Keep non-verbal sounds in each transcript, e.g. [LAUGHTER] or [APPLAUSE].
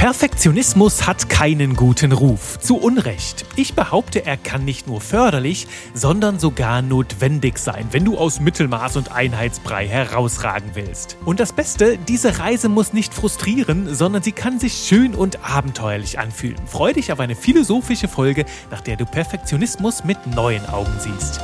Perfektionismus hat keinen guten Ruf. Zu Unrecht. Ich behaupte, er kann nicht nur förderlich, sondern sogar notwendig sein, wenn du aus Mittelmaß und Einheitsbrei herausragen willst. Und das Beste, diese Reise muss nicht frustrieren, sondern sie kann sich schön und abenteuerlich anfühlen. Freu dich auf eine philosophische Folge, nach der du Perfektionismus mit neuen Augen siehst.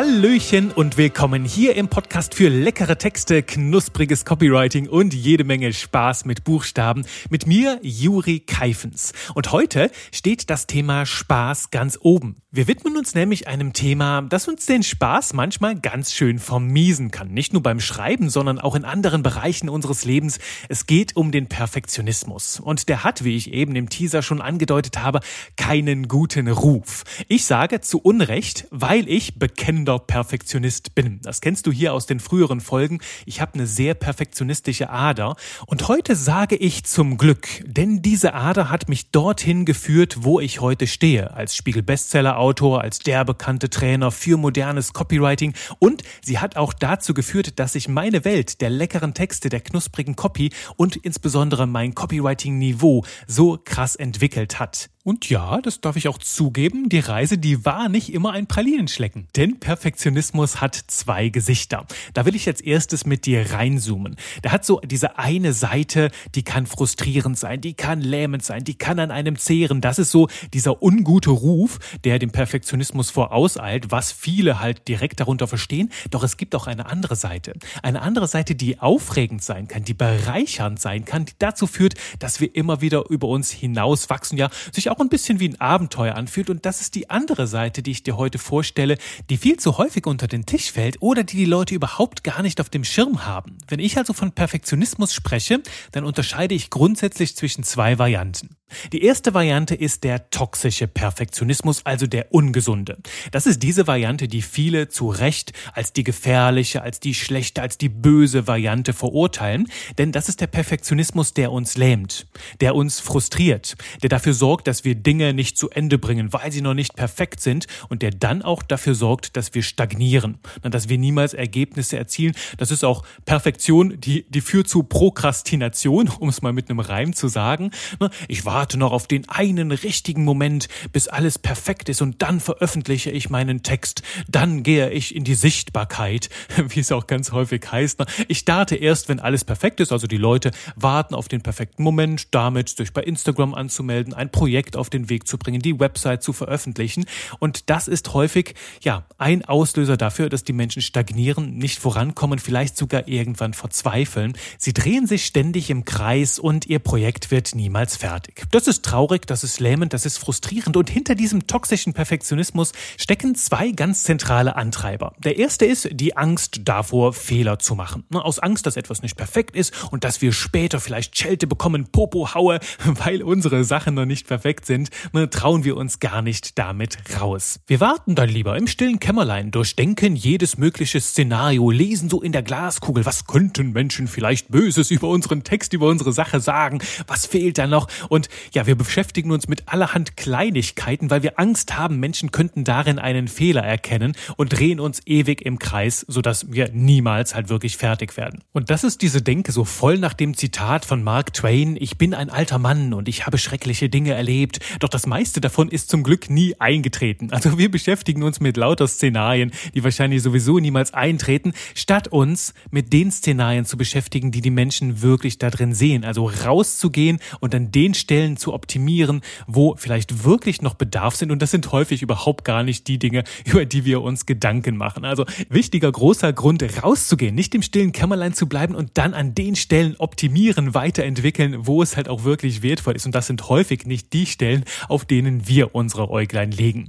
Hallöchen und willkommen hier im Podcast für leckere Texte, knuspriges Copywriting und jede Menge Spaß mit Buchstaben mit mir, Juri Keifens. Und heute steht das Thema Spaß ganz oben. Wir widmen uns nämlich einem Thema, das uns den Spaß manchmal ganz schön vermiesen kann. Nicht nur beim Schreiben, sondern auch in anderen Bereichen unseres Lebens. Es geht um den Perfektionismus. Und der hat, wie ich eben im Teaser schon angedeutet habe, keinen guten Ruf. Ich sage zu Unrecht, weil ich bekenne bekennender Perfektionist bin. Das kennst du hier aus den früheren Folgen. Ich habe eine sehr perfektionistische Ader. Und heute sage ich zum Glück, denn diese Ader hat mich dorthin geführt, wo ich heute stehe. Als Spiegel-Bestseller-Autor, als der bekannte Trainer für modernes Copywriting. Und sie hat auch dazu geführt, dass sich meine Welt der leckeren Texte, der knusprigen Copy und insbesondere mein Copywriting-Niveau so krass entwickelt hat. Und ja, das darf ich auch zugeben, die Reise, die war nicht immer ein Pralinenschlecken. Denn Perfektionismus hat zwei Gesichter. Da will ich jetzt erstes mit dir reinzoomen. Der hat so diese eine Seite, die kann frustrierend sein, die kann lähmend sein, die kann an einem zehren. Das ist so dieser ungute Ruf, der dem Perfektionismus vorauseilt, was viele halt direkt darunter verstehen. Doch es gibt auch eine andere Seite. Eine andere Seite, die aufregend sein kann, die bereichernd sein kann, die dazu führt, dass wir immer wieder über uns hinauswachsen, ja, sich auch ein bisschen wie ein Abenteuer anfühlt. Und das ist die andere Seite, die ich dir heute vorstelle, die viel zu häufig unter den Tisch fällt oder die die Leute überhaupt gar nicht auf dem Schirm haben. Wenn ich also von Perfektionismus spreche, dann unterscheide ich grundsätzlich zwischen zwei Varianten. Die erste Variante ist der toxische Perfektionismus, also der ungesunde. Das ist diese Variante, die viele zu Recht als die gefährliche, als die schlechte, als die böse Variante verurteilen. Denn das ist der Perfektionismus, der uns lähmt, der uns frustriert, der dafür sorgt, dass wir Dinge nicht zu Ende bringen, weil sie noch nicht perfekt sind und der dann auch dafür sorgt, dass wir stagnieren, dass wir niemals Ergebnisse erzielen. Das ist auch Perfektion, die, die führt zu Prokrastination, [LAUGHS] um es mal mit einem Reim zu sagen. Ich war warte noch auf den einen richtigen Moment, bis alles perfekt ist und dann veröffentliche ich meinen Text. Dann gehe ich in die Sichtbarkeit, [LAUGHS] wie es auch ganz häufig heißt. Ich starte erst, wenn alles perfekt ist. Also die Leute warten auf den perfekten Moment, damit sich bei Instagram anzumelden, ein Projekt auf den Weg zu bringen, die Website zu veröffentlichen. Und das ist häufig, ja, ein Auslöser dafür, dass die Menschen stagnieren, nicht vorankommen, vielleicht sogar irgendwann verzweifeln. Sie drehen sich ständig im Kreis und ihr Projekt wird niemals fertig. Das ist traurig, das ist lähmend, das ist frustrierend und hinter diesem toxischen Perfektionismus stecken zwei ganz zentrale Antreiber. Der erste ist die Angst davor, Fehler zu machen. Aus Angst, dass etwas nicht perfekt ist und dass wir später vielleicht Schelte bekommen, Popo haue, [LAUGHS] weil unsere Sachen noch nicht perfekt sind, trauen wir uns gar nicht damit raus. Wir warten dann lieber im stillen Kämmerlein, durchdenken jedes mögliche Szenario, lesen so in der Glaskugel, was könnten Menschen vielleicht Böses über unseren Text, über unsere Sache sagen, was fehlt da noch und ja, wir beschäftigen uns mit allerhand Kleinigkeiten, weil wir Angst haben, Menschen könnten darin einen Fehler erkennen und drehen uns ewig im Kreis, sodass wir niemals halt wirklich fertig werden. Und das ist diese Denke so voll nach dem Zitat von Mark Twain, ich bin ein alter Mann und ich habe schreckliche Dinge erlebt, doch das meiste davon ist zum Glück nie eingetreten. Also wir beschäftigen uns mit lauter Szenarien, die wahrscheinlich sowieso niemals eintreten, statt uns mit den Szenarien zu beschäftigen, die die Menschen wirklich da drin sehen. Also rauszugehen und an den Stellen Stellen zu optimieren, wo vielleicht wirklich noch Bedarf sind. Und das sind häufig überhaupt gar nicht die Dinge, [LAUGHS] über die wir uns Gedanken machen. Also wichtiger, großer Grund, rauszugehen, nicht im stillen Kämmerlein zu bleiben und dann an den Stellen optimieren, weiterentwickeln, wo es halt auch wirklich wertvoll ist. Und das sind häufig nicht die Stellen, auf denen wir unsere Äuglein legen.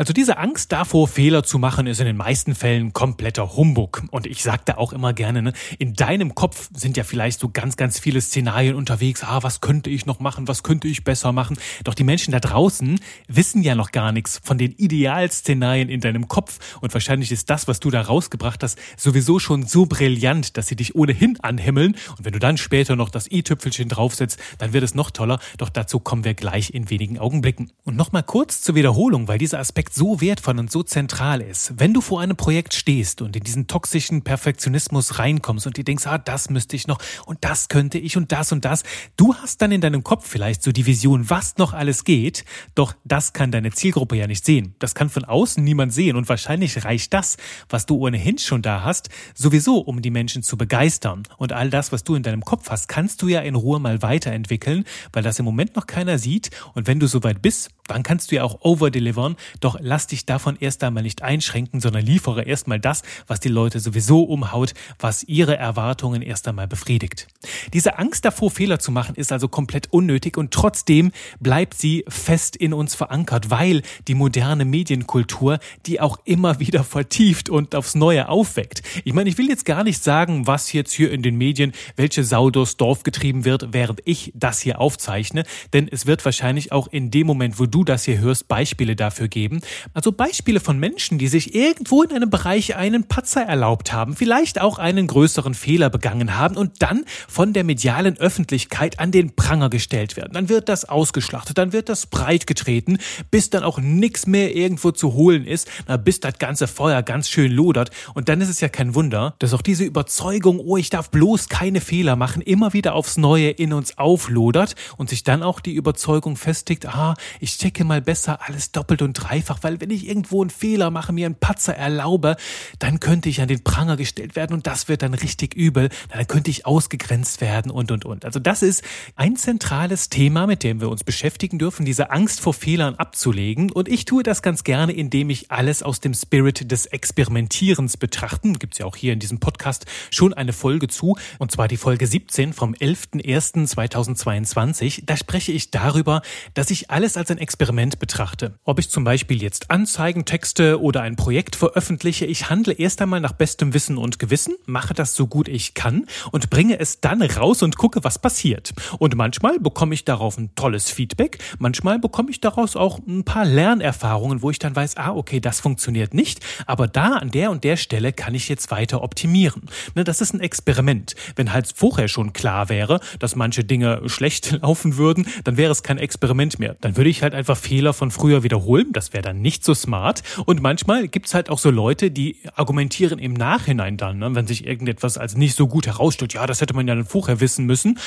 Also diese Angst davor, Fehler zu machen, ist in den meisten Fällen kompletter Humbug. Und ich sage da auch immer gerne, ne, in deinem Kopf sind ja vielleicht so ganz, ganz viele Szenarien unterwegs. Ah, was könnte ich noch machen? Was könnte ich besser machen? Doch die Menschen da draußen wissen ja noch gar nichts von den Idealszenarien in deinem Kopf. Und wahrscheinlich ist das, was du da rausgebracht hast, sowieso schon so brillant, dass sie dich ohnehin anhimmeln. Und wenn du dann später noch das i-Tüpfelchen draufsetzt, dann wird es noch toller. Doch dazu kommen wir gleich in wenigen Augenblicken. Und nochmal kurz zur Wiederholung, weil dieser Aspekt Projekt so wertvoll und so zentral ist, wenn du vor einem Projekt stehst und in diesen toxischen Perfektionismus reinkommst und dir denkst, ah, das müsste ich noch und das könnte ich und das und das, du hast dann in deinem Kopf vielleicht so die Vision, was noch alles geht, doch das kann deine Zielgruppe ja nicht sehen. Das kann von außen niemand sehen und wahrscheinlich reicht das, was du ohnehin schon da hast, sowieso, um die Menschen zu begeistern. Und all das, was du in deinem Kopf hast, kannst du ja in Ruhe mal weiterentwickeln, weil das im Moment noch keiner sieht. Und wenn du soweit bist, dann kannst du ja auch overdelivern. Doch lass dich davon erst einmal nicht einschränken, sondern liefere erstmal das, was die Leute sowieso umhaut, was ihre Erwartungen erst einmal befriedigt. Diese Angst davor, Fehler zu machen, ist also komplett unnötig und trotzdem bleibt sie fest in uns verankert, weil die moderne Medienkultur die auch immer wieder vertieft und aufs Neue aufweckt. Ich meine, ich will jetzt gar nicht sagen, was jetzt hier in den Medien, welche Sau durchs Dorf getrieben wird, während ich das hier aufzeichne, denn es wird wahrscheinlich auch in dem Moment, wo du das hier hörst, Beispiele dafür geben. Also Beispiele von Menschen, die sich irgendwo in einem Bereich einen Patzer erlaubt haben, vielleicht auch einen größeren Fehler begangen haben und dann von der medialen Öffentlichkeit an den Pranger gestellt werden. Dann wird das ausgeschlachtet, dann wird das breit getreten, bis dann auch nichts mehr irgendwo zu holen ist, bis das ganze Feuer ganz schön lodert. Und dann ist es ja kein Wunder, dass auch diese Überzeugung, oh, ich darf bloß keine Fehler machen, immer wieder aufs Neue in uns auflodert und sich dann auch die Überzeugung festigt, ah, ich check checke mal besser alles doppelt und dreifach, weil wenn ich irgendwo einen Fehler mache, mir einen Patzer erlaube, dann könnte ich an den Pranger gestellt werden und das wird dann richtig übel. Dann könnte ich ausgegrenzt werden und, und, und. Also das ist ein zentrales Thema, mit dem wir uns beschäftigen dürfen, diese Angst vor Fehlern abzulegen. Und ich tue das ganz gerne, indem ich alles aus dem Spirit des Experimentierens betrachten. Gibt es ja auch hier in diesem Podcast schon eine Folge zu, und zwar die Folge 17 vom 11.01.2022. Da spreche ich darüber, dass ich alles als ein Experiment betrachte. Ob ich zum Beispiel jetzt Anzeigentexte oder ein Projekt veröffentliche, ich handle erst einmal nach bestem Wissen und Gewissen, mache das so gut ich kann und bringe es dann raus und gucke, was passiert. Und manchmal bekomme ich darauf ein tolles Feedback, manchmal bekomme ich daraus auch ein paar Lernerfahrungen, wo ich dann weiß, ah, okay, das funktioniert nicht, aber da an der und der Stelle kann ich jetzt weiter optimieren. Ne, das ist ein Experiment. Wenn halt vorher schon klar wäre, dass manche Dinge schlecht [LAUGHS] laufen würden, dann wäre es kein Experiment mehr. Dann würde ich halt einfach Fehler von früher wiederholen. Das wäre dann nicht so smart. Und manchmal gibt's halt auch so Leute, die argumentieren im Nachhinein dann, ne, wenn sich irgendetwas als nicht so gut herausstellt. Ja, das hätte man ja dann vorher wissen müssen.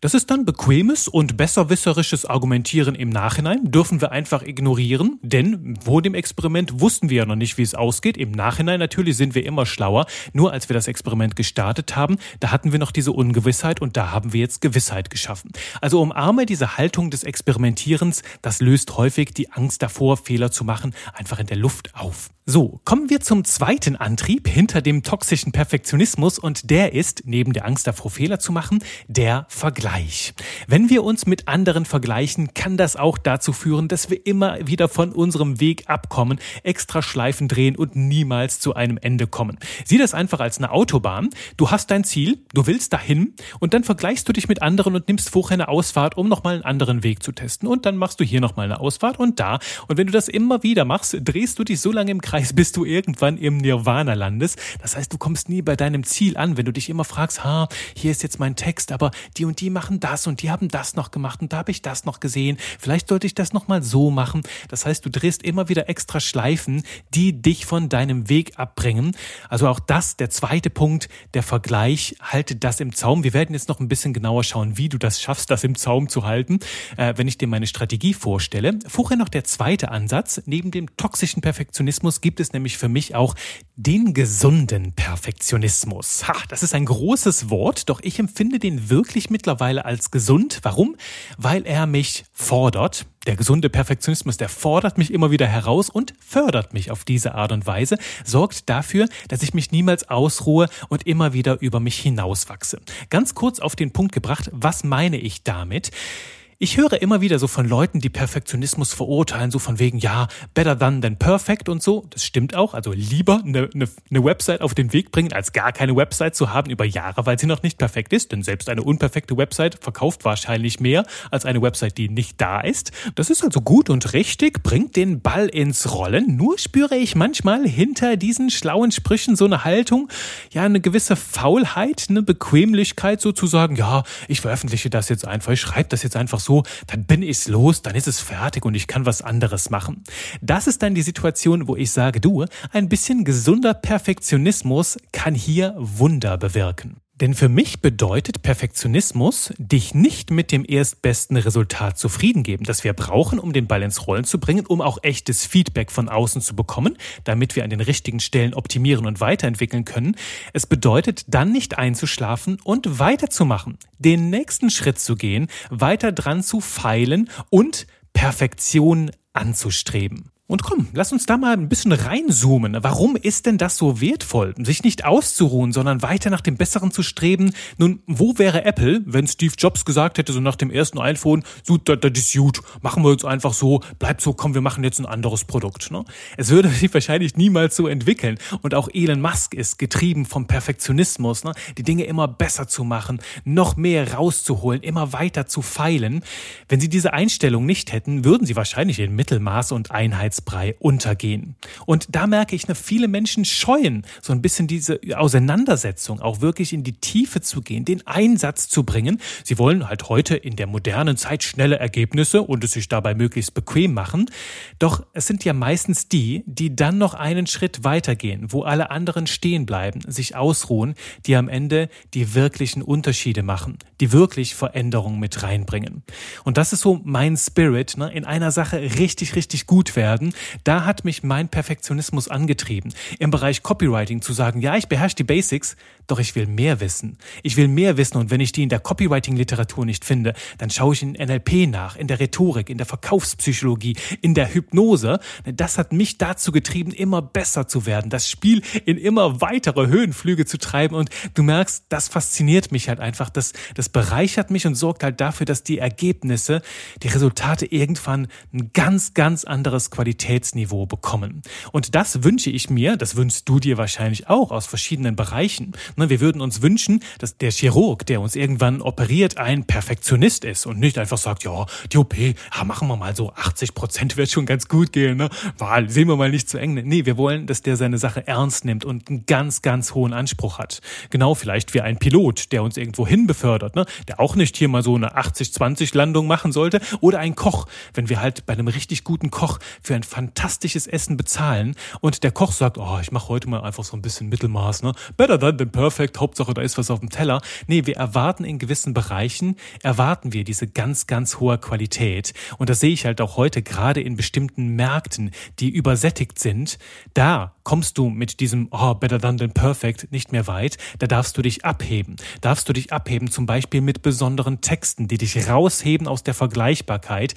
Das ist dann bequemes und besserwisserisches Argumentieren im Nachhinein. Dürfen wir einfach ignorieren, denn vor dem Experiment wussten wir ja noch nicht, wie es ausgeht. Im Nachhinein natürlich sind wir immer schlauer. Nur als wir das Experiment gestartet haben, da hatten wir noch diese Ungewissheit und da haben wir jetzt Gewissheit geschaffen. Also umarme diese Haltung des Experimentierens, das löst häufig die Angst davor, Fehler zu machen, einfach in der Luft auf. So, kommen wir zum zweiten Antrieb hinter dem toxischen Perfektionismus und der ist, neben der Angst davor, Fehler zu machen, der Vergleich. Wenn wir uns mit anderen vergleichen, kann das auch dazu führen, dass wir immer wieder von unserem Weg abkommen, extra Schleifen drehen und niemals zu einem Ende kommen. Sieh das einfach als eine Autobahn. Du hast dein Ziel, du willst dahin und dann vergleichst du dich mit anderen und nimmst vorher eine Ausfahrt, um nochmal einen anderen Weg zu testen und dann machst du hier nochmal eine Ausfahrt und da. Und wenn du das immer wieder machst, drehst du dich so lange im Kreis, bis du irgendwann im Nirvana landest. Das heißt, du kommst nie bei deinem Ziel an, wenn du dich immer fragst, ha, hier ist jetzt mein Text, aber die und die machen das und die haben das noch gemacht und da habe ich das noch gesehen. Vielleicht sollte ich das nochmal so machen. Das heißt, du drehst immer wieder extra Schleifen, die dich von deinem Weg abbringen. Also auch das, der zweite Punkt, der Vergleich, halte das im Zaum. Wir werden jetzt noch ein bisschen genauer schauen, wie du das schaffst, das im Zaum zu halten, äh, wenn ich dir meine Strategie vorstelle. Vorher noch der zweite Ansatz. Neben dem toxischen Perfektionismus gibt es nämlich für mich auch den gesunden Perfektionismus. Ha, das ist ein großes Wort, doch ich empfinde den wirklich mittlerweile als gesund. Warum? Weil er mich fordert. Der gesunde Perfektionismus, der fordert mich immer wieder heraus und fördert mich auf diese Art und Weise, sorgt dafür, dass ich mich niemals ausruhe und immer wieder über mich hinauswachse. Ganz kurz auf den Punkt gebracht, was meine ich damit? Ich höre immer wieder so von Leuten, die Perfektionismus verurteilen, so von wegen, ja, better than than perfect und so. Das stimmt auch. Also lieber eine, eine, eine Website auf den Weg bringen, als gar keine Website zu haben über Jahre, weil sie noch nicht perfekt ist. Denn selbst eine unperfekte Website verkauft wahrscheinlich mehr als eine Website, die nicht da ist. Das ist also gut und richtig, bringt den Ball ins Rollen. Nur spüre ich manchmal hinter diesen schlauen Sprüchen so eine Haltung, ja, eine gewisse Faulheit, eine Bequemlichkeit sozusagen. Ja, ich veröffentliche das jetzt einfach, ich schreibe das jetzt einfach so so, dann bin ich's los, dann ist es fertig und ich kann was anderes machen. Das ist dann die Situation, wo ich sage, du, ein bisschen gesunder Perfektionismus kann hier Wunder bewirken. Denn für mich bedeutet Perfektionismus, dich nicht mit dem erstbesten Resultat zufrieden geben, das wir brauchen, um den Ball ins Rollen zu bringen, um auch echtes Feedback von außen zu bekommen, damit wir an den richtigen Stellen optimieren und weiterentwickeln können. Es bedeutet dann nicht einzuschlafen und weiterzumachen, den nächsten Schritt zu gehen, weiter dran zu feilen und Perfektion anzustreben. Und komm, lass uns da mal ein bisschen reinzoomen. Warum ist denn das so wertvoll? Sich nicht auszuruhen, sondern weiter nach dem Besseren zu streben. Nun, wo wäre Apple, wenn Steve Jobs gesagt hätte, so nach dem ersten iPhone, so, das, ist gut, machen wir uns einfach so, bleibt so, komm, wir machen jetzt ein anderes Produkt. Ne? Es würde sich wahrscheinlich niemals so entwickeln. Und auch Elon Musk ist getrieben vom Perfektionismus, ne? die Dinge immer besser zu machen, noch mehr rauszuholen, immer weiter zu feilen. Wenn sie diese Einstellung nicht hätten, würden sie wahrscheinlich in Mittelmaß und Einheits Einheitsbrei untergehen. Und da merke ich, ne, viele Menschen scheuen so ein bisschen diese Auseinandersetzung, auch wirklich in die Tiefe zu gehen, den Einsatz zu bringen. Sie wollen halt heute in der modernen Zeit schnelle Ergebnisse und es sich dabei möglichst bequem machen. Doch es sind ja meistens die, die dann noch einen Schritt weitergehen, wo alle anderen stehen bleiben, sich ausruhen, die am Ende die wirklichen Unterschiede machen, die wirklich Veränderungen mit reinbringen. Und das ist so mein Spirit, ne? in einer Sache richtig, richtig gut werden da hat mich mein Perfektionismus angetrieben, im Bereich Copywriting zu sagen, ja, ich beherrsche die Basics, doch ich will mehr wissen. Ich will mehr wissen und wenn ich die in der Copywriting-Literatur nicht finde, dann schaue ich in NLP nach, in der Rhetorik, in der Verkaufspsychologie, in der Hypnose. Das hat mich dazu getrieben, immer besser zu werden, das Spiel in immer weitere Höhenflüge zu treiben und du merkst, das fasziniert mich halt einfach, das, das bereichert mich und sorgt halt dafür, dass die Ergebnisse, die Resultate irgendwann ein ganz, ganz anderes Qualität Qualitätsniveau bekommen. Und das wünsche ich mir, das wünschst du dir wahrscheinlich auch aus verschiedenen Bereichen. Ne, wir würden uns wünschen, dass der Chirurg, der uns irgendwann operiert, ein Perfektionist ist und nicht einfach sagt, ja, die OP, ja, machen wir mal so 80 Prozent wird schon ganz gut gehen, ne? Wahl, sehen wir mal nicht zu eng. Nee, wir wollen, dass der seine Sache ernst nimmt und einen ganz, ganz hohen Anspruch hat. Genau vielleicht wie ein Pilot, der uns irgendwo hin befördert, ne? Der auch nicht hier mal so eine 80-20 Landung machen sollte. Oder ein Koch, wenn wir halt bei einem richtig guten Koch für ein fantastisches Essen bezahlen und der Koch sagt, oh, ich mache heute mal einfach so ein bisschen Mittelmaß, ne? Better than than perfect, Hauptsache da ist was auf dem Teller. Nee, wir erwarten in gewissen Bereichen, erwarten wir diese ganz, ganz hohe Qualität. Und das sehe ich halt auch heute gerade in bestimmten Märkten, die übersättigt sind. Da kommst du mit diesem oh, better than than perfect nicht mehr weit. Da darfst du dich abheben. Darfst du dich abheben zum Beispiel mit besonderen Texten, die dich rausheben aus der Vergleichbarkeit,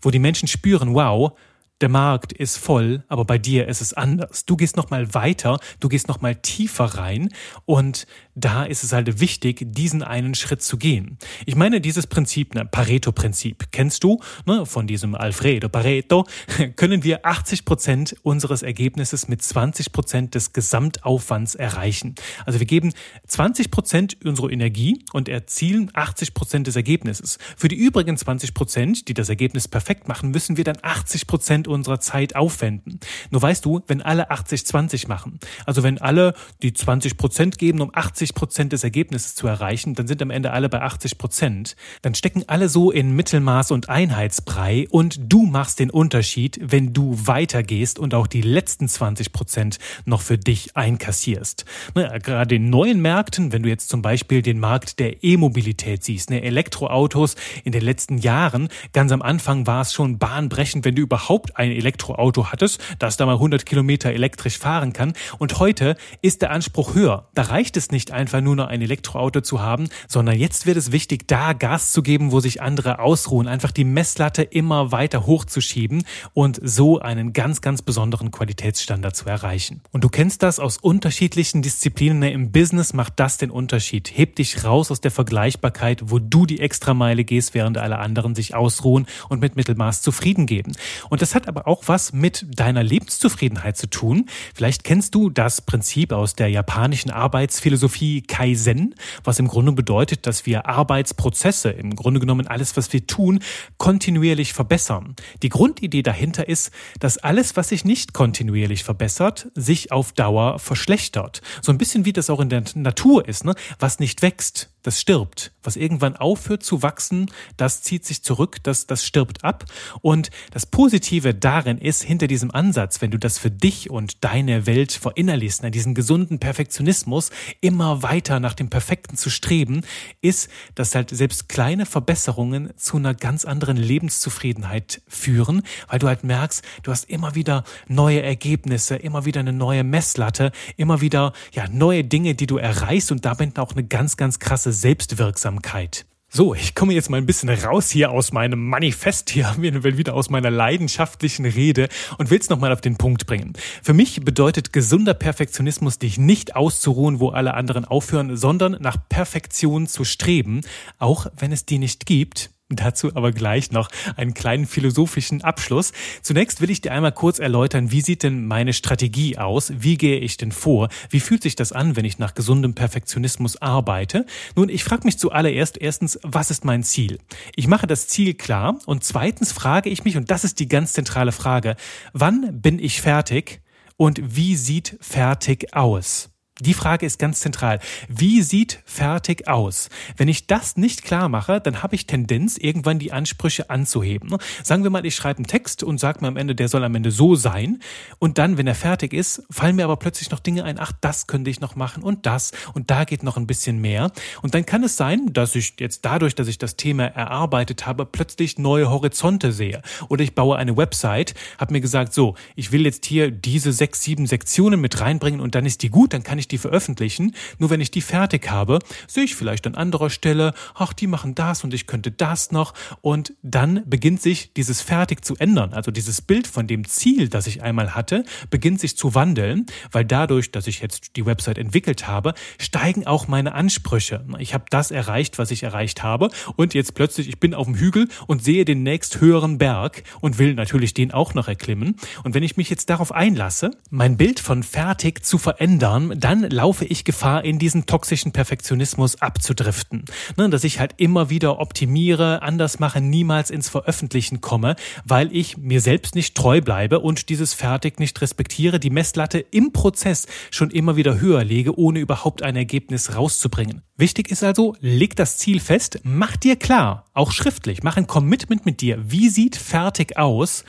wo die Menschen spüren, wow, der Markt ist voll, aber bei dir ist es anders. Du gehst noch mal weiter, du gehst noch mal tiefer rein und da ist es halt wichtig, diesen einen Schritt zu gehen. Ich meine, dieses Prinzip, ne, Pareto-Prinzip, kennst du, ne, von diesem Alfredo Pareto, [LAUGHS] können wir 80 Prozent unseres Ergebnisses mit 20 Prozent des Gesamtaufwands erreichen. Also wir geben 20 Prozent unserer Energie und erzielen 80 Prozent des Ergebnisses. Für die übrigen 20 Prozent, die das Ergebnis perfekt machen, müssen wir dann 80 Prozent unserer Zeit aufwenden. Nur weißt du, wenn alle 80-20 machen, also wenn alle die 20 Prozent geben, um 80 80 Prozent des Ergebnisses zu erreichen, dann sind am Ende alle bei 80 Prozent. Dann stecken alle so in Mittelmaß und Einheitsbrei und du machst den Unterschied, wenn du weitergehst und auch die letzten 20 Prozent noch für dich einkassierst. Ne, gerade in neuen Märkten, wenn du jetzt zum Beispiel den Markt der E-Mobilität siehst, ne, Elektroautos in den letzten Jahren, ganz am Anfang war es schon bahnbrechend, wenn du überhaupt ein Elektroauto hattest, das da mal 100 Kilometer elektrisch fahren kann. Und heute ist der Anspruch höher. Da reicht es nicht einfach nur noch ein Elektroauto zu haben, sondern jetzt wird es wichtig, da Gas zu geben, wo sich andere ausruhen, einfach die Messlatte immer weiter hochzuschieben und so einen ganz, ganz besonderen Qualitätsstandard zu erreichen. Und du kennst das aus unterschiedlichen Disziplinen. Im Business macht das den Unterschied. Heb dich raus aus der Vergleichbarkeit, wo du die Extrameile gehst, während alle anderen sich ausruhen und mit Mittelmaß zufrieden geben. Und das hat aber auch was mit deiner Lebenszufriedenheit zu tun. Vielleicht kennst du das Prinzip aus der japanischen Arbeitsphilosophie Philosophie Kaizen, was im Grunde bedeutet, dass wir Arbeitsprozesse, im Grunde genommen alles, was wir tun, kontinuierlich verbessern. Die Grundidee dahinter ist, dass alles, was sich nicht kontinuierlich verbessert, sich auf Dauer verschlechtert. So ein bisschen wie das auch in der Natur ist. Ne? Was nicht wächst, das stirbt. Was irgendwann aufhört zu wachsen, das zieht sich zurück, das, das stirbt ab. Und das Positive darin ist, hinter diesem Ansatz, wenn du das für dich und deine Welt verinnerlichst, diesen gesunden Perfektionismus, immer weiter nach dem Perfekten zu streben, ist, dass halt selbst kleine Verbesserungen zu einer ganz anderen Lebenszufriedenheit führen, weil du halt merkst, du hast immer wieder neue Ergebnisse, immer wieder eine neue Messlatte, immer wieder ja neue Dinge, die du erreichst und damit auch eine ganz, ganz krasse Selbstwirksamkeit. So, ich komme jetzt mal ein bisschen raus hier aus meinem Manifest hier, [LAUGHS] wieder aus meiner leidenschaftlichen Rede und will es nochmal auf den Punkt bringen. Für mich bedeutet gesunder Perfektionismus, dich nicht auszuruhen, wo alle anderen aufhören, sondern nach Perfektion zu streben, auch wenn es die nicht gibt, Dazu aber gleich noch einen kleinen philosophischen Abschluss. Zunächst will ich dir einmal kurz erläutern, wie sieht denn meine Strategie aus? Wie gehe ich denn vor? Wie fühlt sich das an, wenn ich nach gesundem Perfektionismus arbeite? Nun, ich frage mich zuallererst erstens, was ist mein Ziel? Ich mache das Ziel klar und zweitens frage ich mich, und das ist die ganz zentrale Frage, wann bin ich fertig und wie sieht fertig aus? Die Frage ist ganz zentral. Wie sieht fertig aus? Wenn ich das nicht klar mache, dann habe ich Tendenz, irgendwann die Ansprüche anzuheben. Sagen wir mal, ich schreibe einen Text und sage mir am Ende, der soll am Ende so sein. Und dann, wenn er fertig ist, fallen mir aber plötzlich noch Dinge ein, ach, das könnte ich noch machen und das und da geht noch ein bisschen mehr. Und dann kann es sein, dass ich jetzt dadurch, dass ich das Thema erarbeitet habe, plötzlich neue Horizonte sehe. Oder ich baue eine Website, habe mir gesagt, so, ich will jetzt hier diese sechs, sieben Sektionen mit reinbringen und dann ist die gut, dann kann ich ich die veröffentlichen. Nur wenn ich die fertig habe, sehe ich vielleicht an anderer Stelle, ach, die machen das und ich könnte das noch. Und dann beginnt sich dieses fertig zu ändern. Also dieses Bild von dem Ziel, das ich einmal hatte, beginnt sich zu wandeln, weil dadurch, dass ich jetzt die Website entwickelt habe, steigen auch meine Ansprüche. Ich habe das erreicht, was ich erreicht habe. Und jetzt plötzlich, ich bin auf dem Hügel und sehe den nächst höheren Berg und will natürlich den auch noch erklimmen. Und wenn ich mich jetzt darauf einlasse, mein Bild von fertig zu verändern, dann dann laufe ich Gefahr, in diesen toxischen Perfektionismus abzudriften. Ne, dass ich halt immer wieder optimiere, anders mache, niemals ins Veröffentlichen komme, weil ich mir selbst nicht treu bleibe und dieses Fertig nicht respektiere, die Messlatte im Prozess schon immer wieder höher lege, ohne überhaupt ein Ergebnis rauszubringen. Wichtig ist also, leg das Ziel fest, mach dir klar, auch schriftlich, mach ein Commitment mit dir. Wie sieht fertig aus?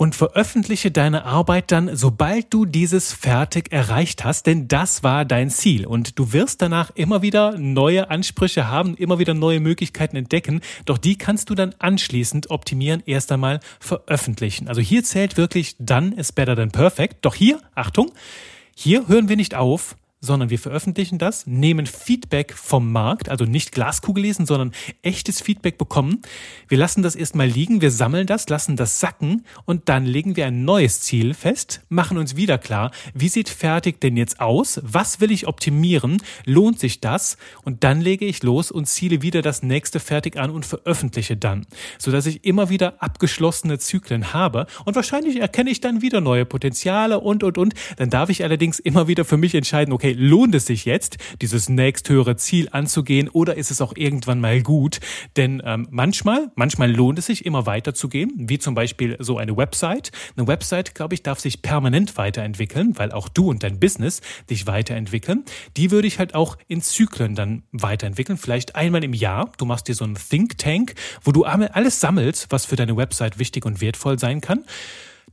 Und veröffentliche deine Arbeit dann, sobald du dieses fertig erreicht hast, denn das war dein Ziel. Und du wirst danach immer wieder neue Ansprüche haben, immer wieder neue Möglichkeiten entdecken, doch die kannst du dann anschließend optimieren, erst einmal veröffentlichen. Also hier zählt wirklich done is better than perfect, doch hier, Achtung, hier hören wir nicht auf, sondern wir veröffentlichen das, nehmen Feedback vom Markt, also nicht Glaskugel lesen, sondern echtes Feedback bekommen. Wir lassen das erstmal liegen, wir sammeln das, lassen das sacken und dann legen wir ein neues Ziel fest, machen uns wieder klar, wie sieht fertig denn jetzt aus? Was will ich optimieren? Lohnt sich das? Und dann lege ich los und ziele wieder das nächste fertig an und veröffentliche dann, sodass ich immer wieder abgeschlossene Zyklen habe und wahrscheinlich erkenne ich dann wieder neue Potenziale und und und. Dann darf ich allerdings immer wieder für mich entscheiden, okay, okay, lohnt es sich jetzt, dieses nächsthöhere Ziel anzugehen oder ist es auch irgendwann mal gut? Denn ähm, manchmal, manchmal lohnt es sich, immer weiterzugehen, wie zum Beispiel so eine Website. Eine Website, glaube ich, darf sich permanent weiterentwickeln, weil auch du und dein Business dich weiterentwickeln. Die würde ich halt auch in Zyklen dann weiterentwickeln. Vielleicht einmal im Jahr. Du machst dir so einen Think Tank, wo du alles sammelst, was für deine Website wichtig und wertvoll sein kann.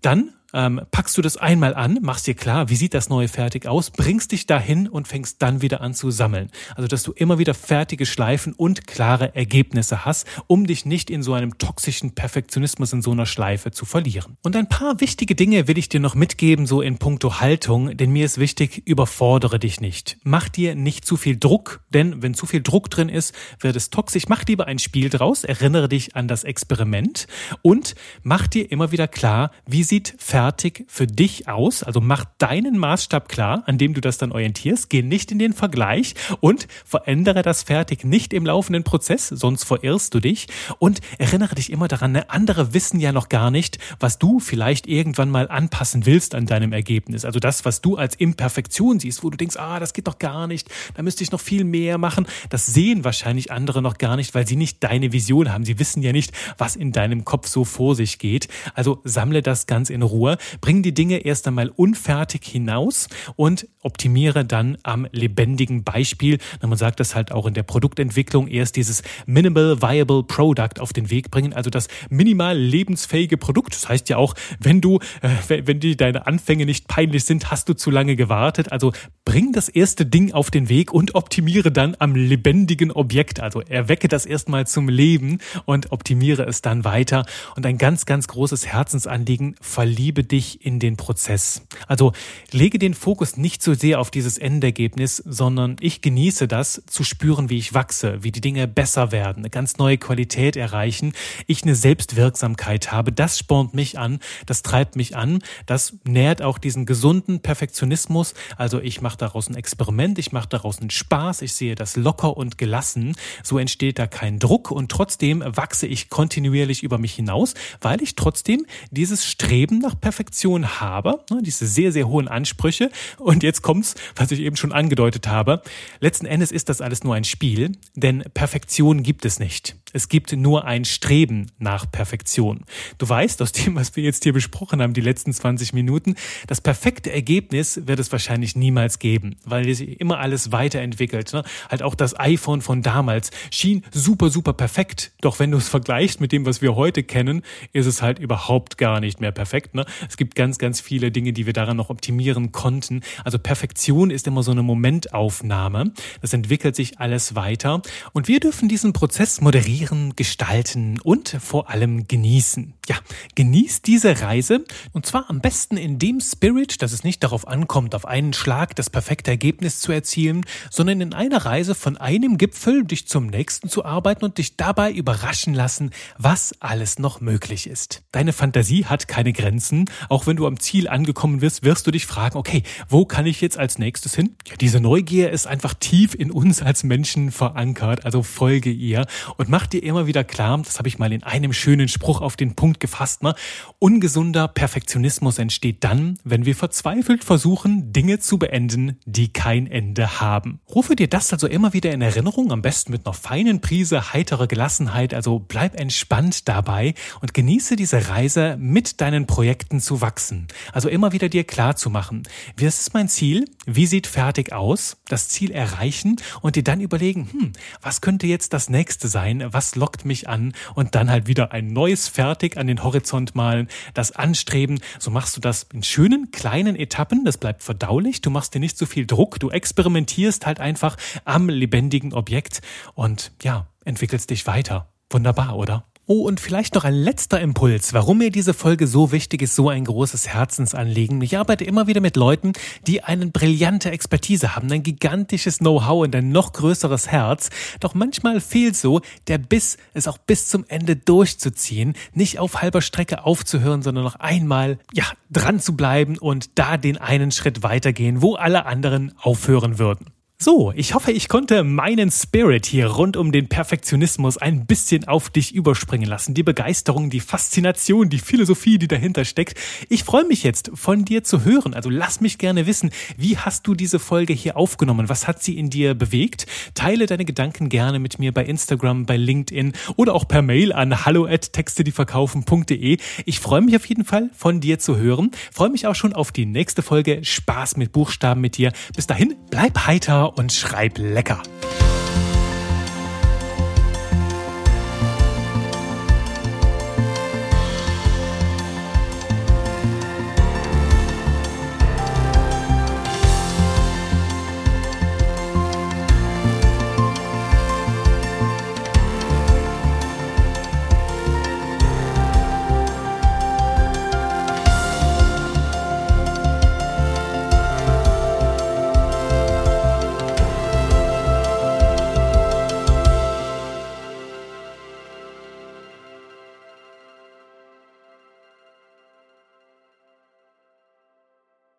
Dann ähm, packst du das einmal an, machst dir klar, wie sieht das neue fertig aus, bringst dich dahin und fängst dann wieder an zu sammeln. Also, dass du immer wieder fertige Schleifen und klare Ergebnisse hast, um dich nicht in so einem toxischen Perfektionismus in so einer Schleife zu verlieren. Und ein paar wichtige Dinge will ich dir noch mitgeben, so in puncto Haltung, denn mir ist wichtig, überfordere dich nicht. Mach dir nicht zu viel Druck, denn wenn zu viel Druck drin ist, wird es toxisch. Mach lieber ein Spiel draus, erinnere dich an das Experiment und mach dir immer wieder klar, wie sieht fertig fertig für dich aus. Also mach deinen Maßstab klar, an dem du das dann orientierst. Geh nicht in den Vergleich und verändere das fertig nicht im laufenden Prozess, sonst verirrst du dich. Und erinnere dich immer daran, ne, andere wissen ja noch gar nicht, was du vielleicht irgendwann mal anpassen willst an deinem Ergebnis. Also das, was du als Imperfektion siehst, wo du denkst, ah, das geht doch gar nicht, da müsste ich noch viel mehr machen. Das sehen wahrscheinlich andere noch gar nicht, weil sie nicht deine Vision haben. Sie wissen ja nicht, was in deinem Kopf so vor sich geht. Also sammle das ganz in Ruhe Struktur, bring die Dinge erst einmal unfertig hinaus und optimiere dann am lebendigen Beispiel. Man sagt das halt auch in der Produktentwicklung, erst dieses Minimal Viable Product auf den Weg bringen, also das minimal lebensfähige Produkt. Das heißt ja auch, wenn du, äh, wenn die deine Anfänge nicht peinlich sind, hast du zu lange gewartet. Also bring das erste Ding auf den Weg und optimiere dann am lebendigen Objekt. Also erwecke das erstmal zum Leben und optimiere es dann weiter. Und ein ganz, ganz großes Herzensanliegen, verliebe dich in den Prozess. Also lege den Fokus nicht so sehr auf dieses Endergebnis, sondern ich genieße das, zu spüren, wie ich wachse, wie die Dinge besser werden, eine ganz neue Qualität erreichen, ich eine Selbstwirksamkeit habe. Das spornt mich an, das treibt mich an, das nährt auch diesen gesunden Perfektionismus. Also ich mache daraus ein Experiment, ich mache daraus einen Spaß, ich sehe das locker und gelassen. So entsteht da kein Druck und trotzdem wachse ich kontinuierlich über mich hinaus, weil ich trotzdem dieses Streben nach Perfektion habe, ne, diese sehr, sehr hohen Ansprüche. Und jetzt kommt's, was ich eben schon angedeutet habe. Letzten Endes ist das alles nur ein Spiel, denn Perfektion gibt es nicht. Es gibt nur ein Streben nach Perfektion. Du weißt aus dem, was wir jetzt hier besprochen haben, die letzten 20 Minuten, das perfekte Ergebnis wird es wahrscheinlich niemals geben, weil sich immer alles weiterentwickelt. Ne? Halt auch das iPhone von damals schien super, super perfekt. Doch wenn du es vergleichst mit dem, was wir heute kennen, ist es halt überhaupt gar nicht mehr perfekt. Ne? Es gibt ganz, ganz viele Dinge, die wir daran noch optimieren konnten. Also Perfektion ist immer so eine Momentaufnahme. Das entwickelt sich alles weiter. Und wir dürfen diesen Prozess moderieren, gestalten und vor allem genießen. Ja, genießt diese Reise und zwar am besten in dem Spirit, dass es nicht darauf ankommt, auf einen Schlag das perfekte Ergebnis zu erzielen, sondern in einer Reise von einem Gipfel dich zum nächsten zu arbeiten und dich dabei überraschen lassen, was alles noch möglich ist. Deine Fantasie hat keine Grenzen. Auch wenn du am Ziel angekommen wirst, wirst du dich fragen, okay, wo kann ich jetzt als nächstes hin? Ja, diese Neugier ist einfach tief in uns als Menschen verankert, also folge ihr und mach dir immer wieder klar, das habe ich mal in einem schönen Spruch auf den Punkt gefasst, ne? ungesunder Perfektionismus entsteht dann, wenn wir verzweifelt versuchen, Dinge zu beenden, die kein Ende haben. Rufe dir das also immer wieder in Erinnerung, am besten mit einer feinen Prise heitere Gelassenheit, also bleib entspannt dabei und genieße diese Reise mit deinen Projekten zu wachsen. Also immer wieder dir klar zu machen, was ist mein Ziel? Wie sieht fertig aus? Das Ziel erreichen und dir dann überlegen, hm, was könnte jetzt das nächste sein? Was lockt mich an? Und dann halt wieder ein neues fertig an den Horizont malen, das anstreben. So machst du das in schönen kleinen Etappen. Das bleibt verdaulich. Du machst dir nicht so viel Druck. Du experimentierst halt einfach am lebendigen Objekt und ja, entwickelst dich weiter. Wunderbar, oder? Oh, und vielleicht noch ein letzter Impuls, warum mir diese Folge so wichtig ist, so ein großes Herzensanliegen. Ich arbeite immer wieder mit Leuten, die eine brillante Expertise haben, ein gigantisches Know-how und ein noch größeres Herz. Doch manchmal fehlt so der Biss, es auch bis zum Ende durchzuziehen, nicht auf halber Strecke aufzuhören, sondern noch einmal, ja, dran zu bleiben und da den einen Schritt weitergehen, wo alle anderen aufhören würden. So, ich hoffe, ich konnte meinen Spirit hier rund um den Perfektionismus ein bisschen auf dich überspringen lassen. Die Begeisterung, die Faszination, die Philosophie, die dahinter steckt. Ich freue mich jetzt von dir zu hören. Also lass mich gerne wissen, wie hast du diese Folge hier aufgenommen? Was hat sie in dir bewegt? Teile deine Gedanken gerne mit mir bei Instagram, bei LinkedIn oder auch per Mail an hallo at textedieverkaufen.de. Ich freue mich auf jeden Fall von dir zu hören. Freue mich auch schon auf die nächste Folge Spaß mit Buchstaben mit dir. Bis dahin, bleib heiter und schreib lecker.